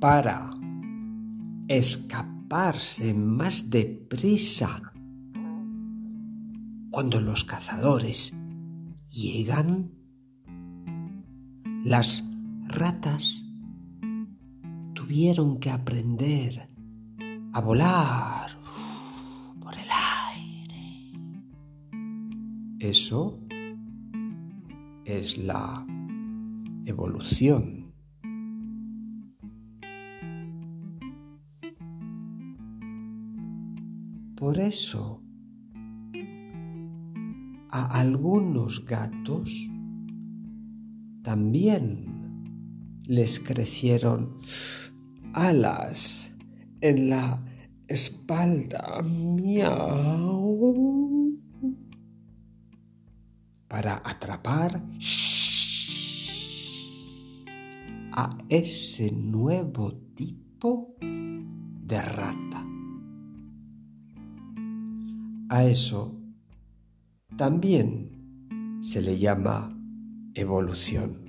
para escaparse más deprisa cuando los cazadores llegan, las ratas tuvieron que aprender a volar por el aire. Eso es la evolución. Por eso, a algunos gatos también les crecieron alas en la espalda. Miau. Para atrapar a ese nuevo tipo de rata. A eso también se le llama evolución.